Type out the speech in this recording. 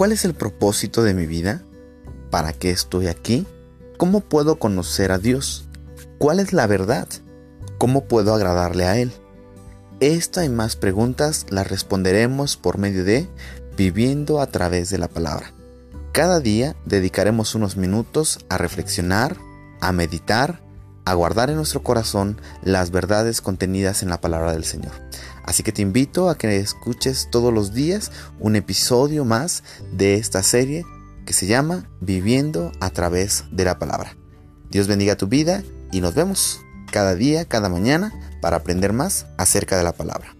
¿Cuál es el propósito de mi vida? ¿Para qué estoy aquí? ¿Cómo puedo conocer a Dios? ¿Cuál es la verdad? ¿Cómo puedo agradarle a Él? Esta y más preguntas las responderemos por medio de Viviendo a través de la palabra. Cada día dedicaremos unos minutos a reflexionar, a meditar, a guardar en nuestro corazón las verdades contenidas en la palabra del Señor. Así que te invito a que escuches todos los días un episodio más de esta serie que se llama Viviendo a través de la palabra. Dios bendiga tu vida y nos vemos cada día, cada mañana, para aprender más acerca de la palabra.